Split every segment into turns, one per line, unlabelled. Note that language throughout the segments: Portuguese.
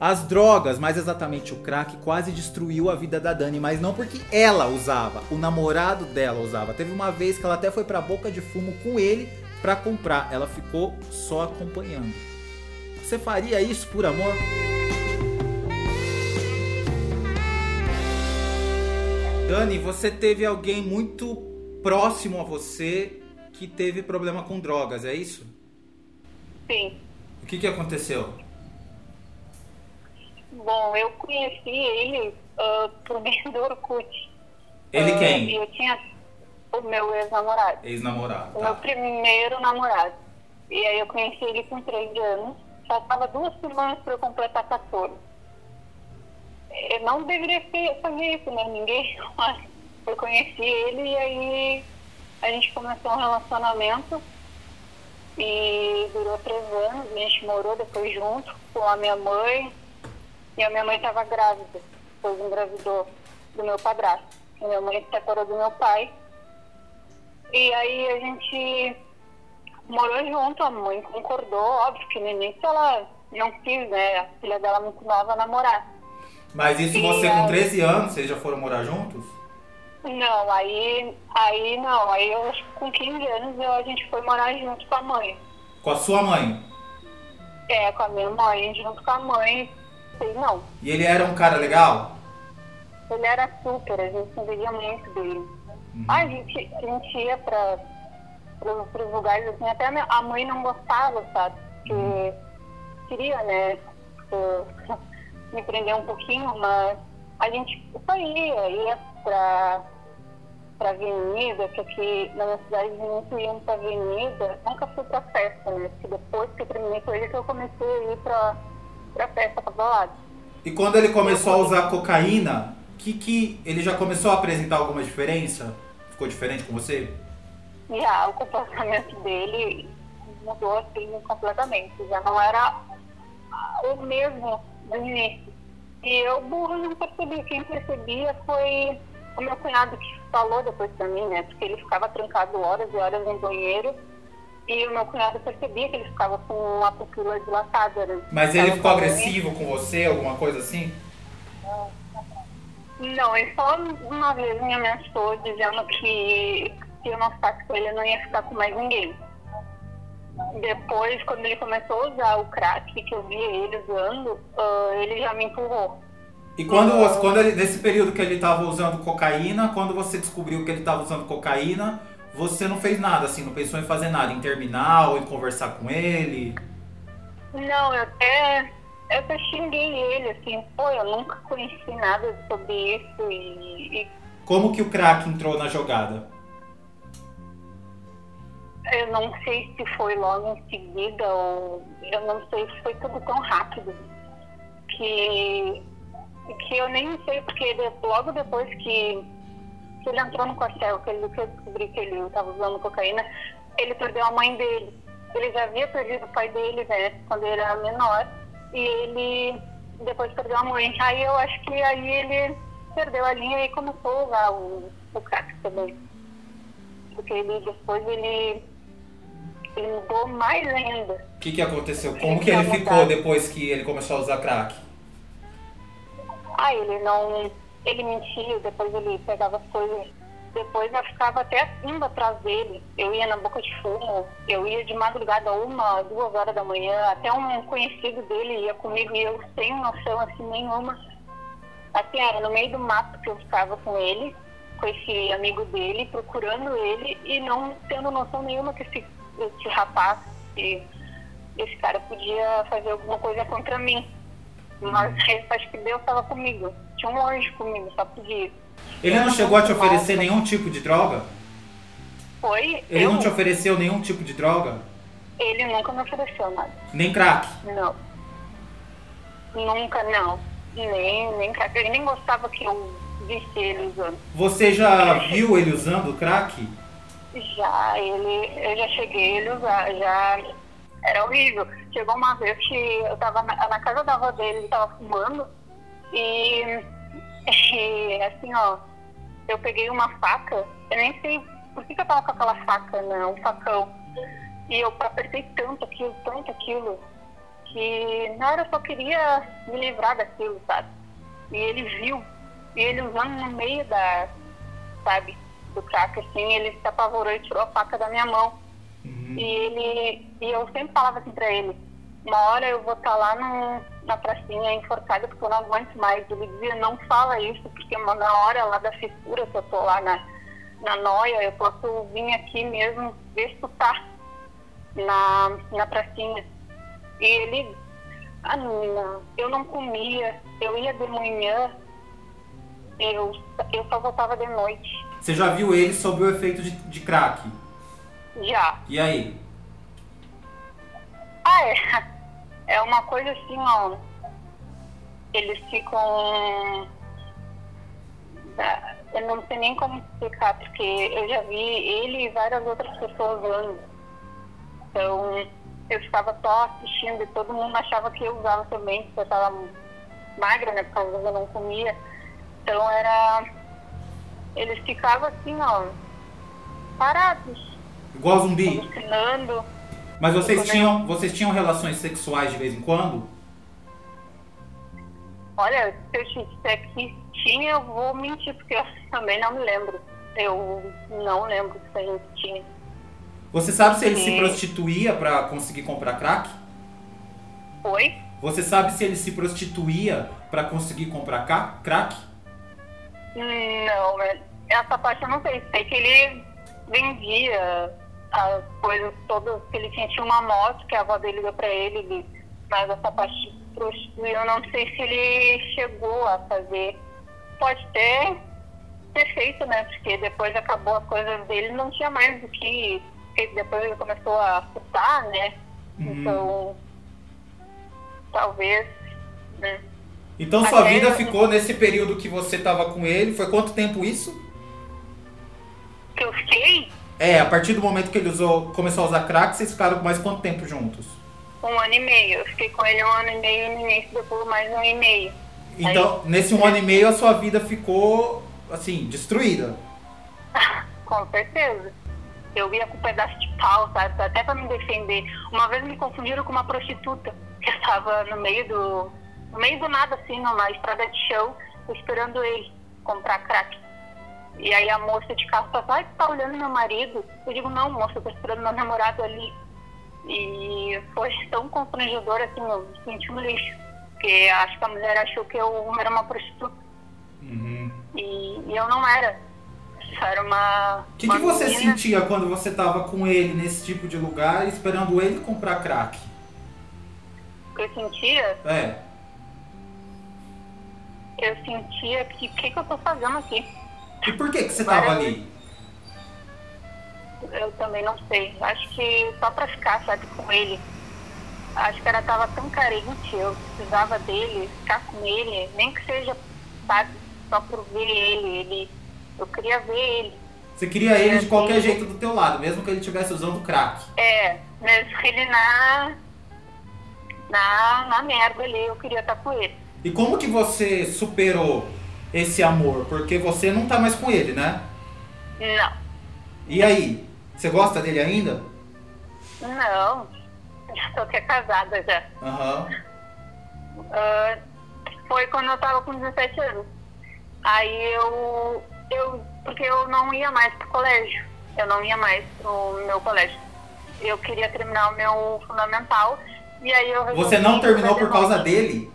As drogas, mais exatamente o crack, quase destruiu a vida da Dani, mas não porque ela usava, o namorado dela usava. Teve uma vez que ela até foi pra boca de fumo com ele para comprar, ela ficou só acompanhando. Você faria isso por amor? Dani, você teve alguém muito próximo a você que teve problema com drogas, é isso?
Sim.
O que, que aconteceu?
Bom, eu conheci ele uh, por meio do Orkut.
Ele
Uh,
quem?
eu tinha o meu ex-namorado.
Ex-namorado.
O meu
Tá.
primeiro namorado. E aí eu conheci ele com 13 anos. Faltava duas semanas para eu completar 14. Eu não deveria fazer isso, né? Ninguém. Mas eu conheci ele e aí a gente começou um relacionamento. E durou três anos. A gente morou depois junto com a minha mãe. E a minha mãe estava grávida. Depois engravidou do meu padrasto. A minha mãe se separou do meu pai. E aí a gente morou junto, a mãe concordou, óbvio que no início ela não quis, né? A filha dela muito nova namorar.
Mas isso você com 13 anos, vocês já foram morar juntos?
Não, aí, aí não, aí eu acho que com 15 anos eu, a gente foi morar junto com a mãe.
Com a sua mãe?
É, com a minha mãe, junto com a mãe, sei não.
E ele era um cara legal?
Ele era super, a gente entendia muito dele. Ah, a, gente, a gente ia para os lugares assim, até a, mãe não gostava, sabe? Porque queria, né, eh, me prender um pouquinho, mas a gente saía, ia para pra avenida, que aqui na minha cidade muito iam pra avenida, nunca fui pra festa, né? Porque depois que eu terminei com ele que eu comecei a ir pra, pra festa pra balada.
E quando ele começou a usar cocaína, que que ele já começou a apresentar alguma diferença? Ficou diferente com você?
Ah, o comportamento dele mudou assim completamente. Já não era o mesmo do início. E eu, burro, não percebi. Quem percebia foi o meu cunhado que falou depois pra mim, né? Porque ele ficava trancado horas e horas no banheiro. E o meu cunhado percebia que ele ficava com uma pupila dilatada, né?
Mas ele ficou agressivo com você, alguma coisa assim?
Não, ele só uma vez me ameaçou dizendo que se eu não ficasse com ele, eu não ia ficar com mais ninguém. Depois, quando ele começou a usar o crack, que eu via ele usando, ah, ele já me empurrou.
E quando, quando ele, nesse período que ele tava usando cocaína, quando você descobriu que ele tava usando cocaína, você não fez nada, assim, não pensou em fazer nada, em terminar ou em conversar com ele?
Não, eu até, eu até xinguei ele, assim, pô, eu nunca conheci nada sobre isso e, e
Como que o crack entrou na jogada?
Eu não sei se foi logo em seguida ou eu não sei se foi tudo tão rápido que, que eu nem sei porque logo depois que, que ele entrou no quartel, que, ele, que eu descobri que ele estava usando cocaína, ele perdeu a mãe dele. Ele já havia perdido o pai dele, né, quando ele era menor, e ele depois perdeu a mãe. Aí eu acho que aí ele perdeu a linha e começou a usar o, o crack também porque ele depois ele, ele mudou mais ainda.
O que que aconteceu? Como que ele ficou depois que ele começou a usar crack?
Ah, ele não. Ele mentia, depois ele pegava as coisas. Depois eu ficava até indo atrás dele. Eu ia na boca de fumo, eu ia de madrugada, uma, duas horas da manhã, até um conhecido dele ia comigo e eu sem noção assim nenhuma. Assim, era no meio do mato que eu ficava com ele, com esse amigo dele, procurando ele e não tendo noção nenhuma que esse, esse rapaz, esse, esse cara podia fazer alguma coisa contra mim. Mas acho que Deus estava comigo. Tinha um anjo comigo, só podia.
Ele não chegou a te oferecer nenhum tipo de droga?
Foi?
Ele
eu,
não te ofereceu nenhum tipo de droga?
Ele nunca me ofereceu nada.
Nem crack?
Não. Nunca, não. Nem, nem crack. Ele nem gostava que eu visse ele usando.
Você já viu ele usando crack?
Já, ele, eu já cheguei a ele usar, já era horrível. Chegou uma vez que eu tava na, na casa da avó dele, ele tava fumando, e, e, assim, ó, eu peguei uma faca, eu nem sei por que, que eu tava com aquela faca, né, um facão, e eu apertei tanto aquilo, tanto aquilo, que na hora eu só queria me livrar daquilo, sabe? E ele viu, e ele usando no meio da, sabe, do crack, assim, ele se apavorou e tirou a faca da minha mão.
Uhum.
E ele, e eu sempre falava assim pra ele, uma hora eu vou estar lá no, na pracinha enforcada porque eu não aguento mais. Ele dizia, não fala isso, porque na hora lá da fissura, se eu tô lá na, na noia, eu posso vir aqui mesmo ver se tu tá na, na pracinha. E ele, ah não, eu não comia, eu ia de manhã, eu, eu só voltava de noite.
Você já viu ele sob o efeito de, de crack?
Já.
E aí?
Ah, é. É uma coisa assim, ó. Eles ficam. Ah, Eu não sei nem como explicar, porque eu já vi ele e várias outras pessoas usando. Então, eu ficava só assistindo e todo mundo achava que eu usava também, porque eu estava magra, né? Por causa que eu não comia. Então, era. Eles ficavam assim, ó. Parados,
Igual zumbi?
alucinando.
Mas vocês
é?
tinham, vocês tinham relações sexuais de vez em quando?
Olha, se eu disser que tinha, eu vou mentir, porque eu também não me lembro. Eu não lembro se a gente tinha.
Você sabe se ele se prostituía pra conseguir comprar crack?
Foi?
Você sabe se ele se prostituía pra conseguir comprar crack?
Não, mas essa parte eu não sei. Sei que ele vendia as coisas todas que ele tinha. Tinha uma moto que a avó dele deu pra ele, mas essa parte de prostituir eu não sei se ele chegou a fazer. Pode ter, ter feito, né? Porque depois acabou as coisas dele, não tinha mais o que. Depois ele começou a fuçar, né?
Uhum.
Então, talvez, né?
Então sua
Até
vida
eu-
ficou nesse período que você tava com ele. Foi quanto tempo isso?
Que eu fiquei
É, a partir do momento que ele usou, começou a usar crack, vocês ficaram mais quanto tempo juntos?
Um ano e meio. Eu fiquei com ele um ano e meio no início, depois mais um ano e meio.
Então, nesse um ano e meio, a sua vida ficou, assim, destruída.
Com certeza. Eu ia com um pedaço de pau, sabe? Até pra me defender. Uma vez me confundiram com uma prostituta que estava no meio do. No meio do nada, assim, numa estrada de chão, esperando ele comprar crack. E aí a moça de carro falou, ai, tu tá olhando meu marido? Eu digo, não, moça, eu tô esperando meu namorado ali. E foi tão constrangedor, assim, eu me senti um lixo. Porque acho que a mulher achou que eu era uma prostituta.
Uhum.
E, e eu não era. Só era uma.
O que, que você
menina.
sentia quando você tava com ele nesse tipo de lugar, esperando ele comprar crack?
O que eu sentia?
É.
Eu sentia que o que, que eu tô fazendo aqui?
E por que, que você tava
Várias
ali?
Eu também não sei. Acho que só pra ficar, sabe, com ele. Acho que ela tava tão carente, eu precisava dele, ficar com ele, nem que seja, sabe, só por ver ele. ele eu queria ver ele.
Você queria ele de qualquer jeito do teu lado, mesmo que ele estivesse usando crack.
É, mesmo que ele na. Na, na merda ali, eu queria estar com ele.
E como que você superou esse amor? Porque você não tá mais com ele, né?
Não.
E aí? Você gosta dele ainda?
Não. Já tô até casada já.
Aham.
Ah, foi quando eu tava com 17 anos. Aí eu, eu. Porque eu não ia mais pro colégio. Eu não ia mais pro meu colégio. Eu queria terminar o meu fundamental. E aí eu
Você não terminou por causa dele?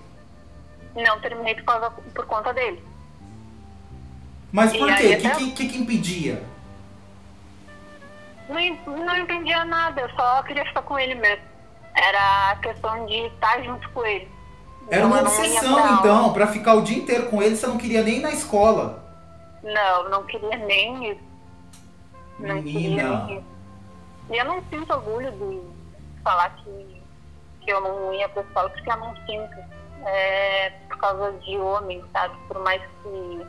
Não terminei por, causa, por conta dele.
Mas por quê? O que,
até-
que, que que impedia?
Não, não entendia nada, eu só queria ficar com ele mesmo. Era a questão de estar junto com ele.
Era uma
Então, ia
obsessão,
pra
então, pra ficar o dia inteiro com ele, você não queria nem ir na escola.
Não, não queria nem isso. Não queria
Menina.
nem isso. E eu não sinto orgulho de falar que, que eu não ia pra escola, porque eu não sinto. É por causa de homem, sabe? Por mais que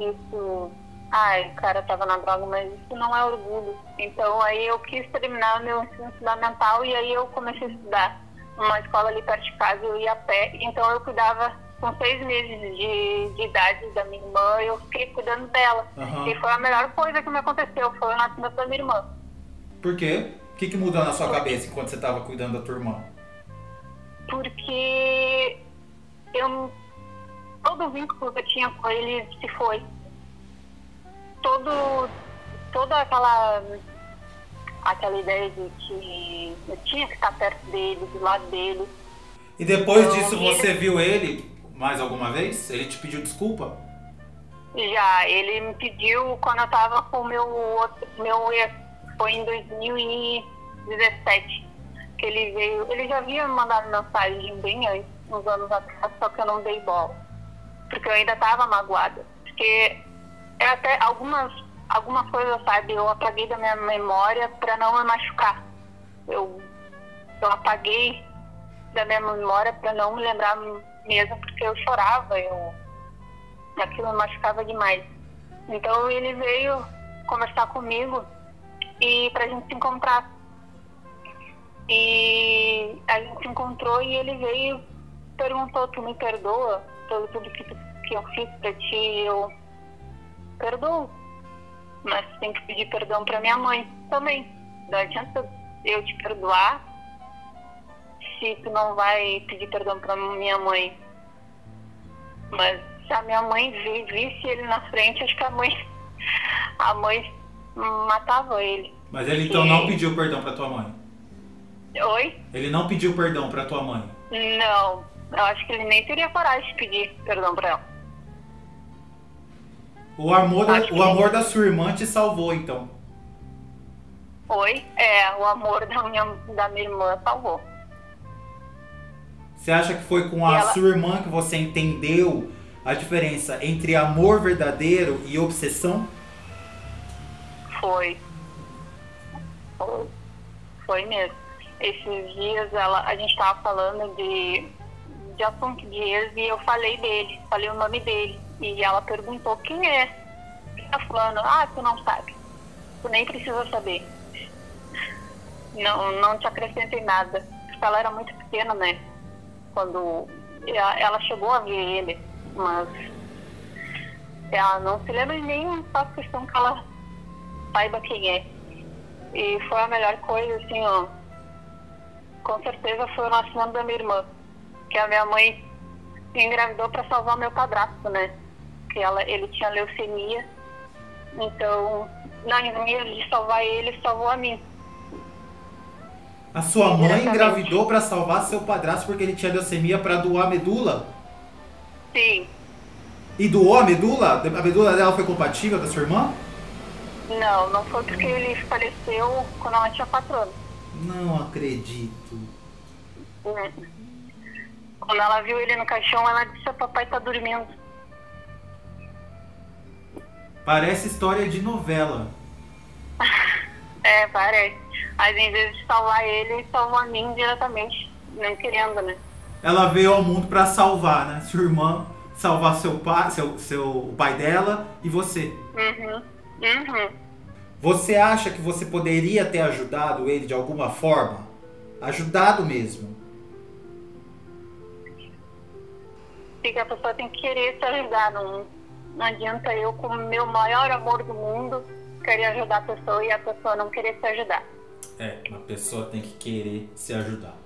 isso. Ai, o cara tava na droga, mas isso não é orgulho. Então aí eu quis terminar o meu ensino fundamental e aí eu comecei a estudar numa escola ali perto de casa, eu ia a pé. Então eu cuidava com seis meses de, de idade da minha irmã, eu fiquei cuidando dela.
Aham.
E foi a melhor coisa que me aconteceu, foi o nascimento da minha irmã.
Por quê? O que, que mudou na sua cabeça enquanto você tava cuidando da tua irmã?
porque eu todo o vínculo que eu tinha com ele se foi. Todo, toda aquela aquela ideia de que eu tinha que estar perto dele, do lado dele.
E depois disso você ele... viu ele mais alguma vez? Ele te pediu desculpa?
Já, ele me pediu quando eu tava com o meu outro, meu ex, foi em 2017 que ele veio, ele já havia mandado mensagem bem antes, uns anos atrás, só que eu não dei bola. Porque eu ainda estava magoada. Porque é até algumas, algumas coisas, sabe, eu apaguei da minha memória para não me machucar. Eu, eu apaguei da minha memória para não me lembrar mesmo, porque eu chorava, eu aquilo me machucava demais. Então ele veio conversar comigo e pra gente se encontrar. E a gente se encontrou e ele veio perguntou, tu me perdoa pelo tudo que, que eu fiz pra ti? Eu perdoo. Mas tem que pedir perdão pra minha mãe também. Não adianta eu te perdoar se tu não vai pedir perdão pra minha mãe. Mas se a minha mãe visse ele na frente, acho que a mãe, a mãe matava ele.
Mas ele então não pediu perdão pra tua mãe?
Oi?
Ele não pediu perdão pra tua mãe?
Não, eu acho que ele nem teria coragem de pedir perdão pra ela.
O amor, da, o amor da sua irmã te salvou, então?
Oi? É, o amor da minha, da minha irmã salvou.
Você acha que foi com a ela... sua irmã que você entendeu a diferença entre amor verdadeiro e obsessão?
Foi. Foi, foi mesmo. Esses dias ela, a gente estava falando de, de de ex e eu falei dele, falei o nome dele. E ela perguntou quem é. Tá falando, ah, tu não sabe. Tu nem precisa saber. Não, não te acrescentei nada. Porque ela era muito pequena, né? Quando ela chegou a ver ele, mas ela não se lembra nenhum, faz questão que ela saiba quem é. E foi a melhor coisa, assim, ó. Com certeza foi o nascimento da minha irmã. Que a minha mãe engravidou para salvar meu padrasto, né? Que ela, ele tinha leucemia. Então, na minha de salvar ele, salvou a mim.
A sua mãe engravidou para salvar seu padrasto porque ele tinha leucemia para doar medula?
Sim.
E doou a medula? A medula dela foi compatível da sua irmã?
Não, não foi porque ele faleceu quando ela tinha 4 anos.
Não acredito.
Hum. Quando ela viu ele no caixão, ela disse: o papai tá dormindo.
Parece história de novela.
é, parece. Mas em vez de salvar ele, salvou a mim diretamente, nem querendo, né?
Ela veio ao mundo para salvar, né? Sua irmã salvar seu pai, seu, seu o pai dela e você.
Uhum. Uhum.
Você acha que você poderia ter ajudado ele de alguma forma? Ajudado mesmo?
Sim, a pessoa tem que querer te ajudar. Não, não adianta eu, com o meu maior amor do mundo, querer ajudar a pessoa e a pessoa não querer se ajudar.
É, uma pessoa tem que querer se ajudar.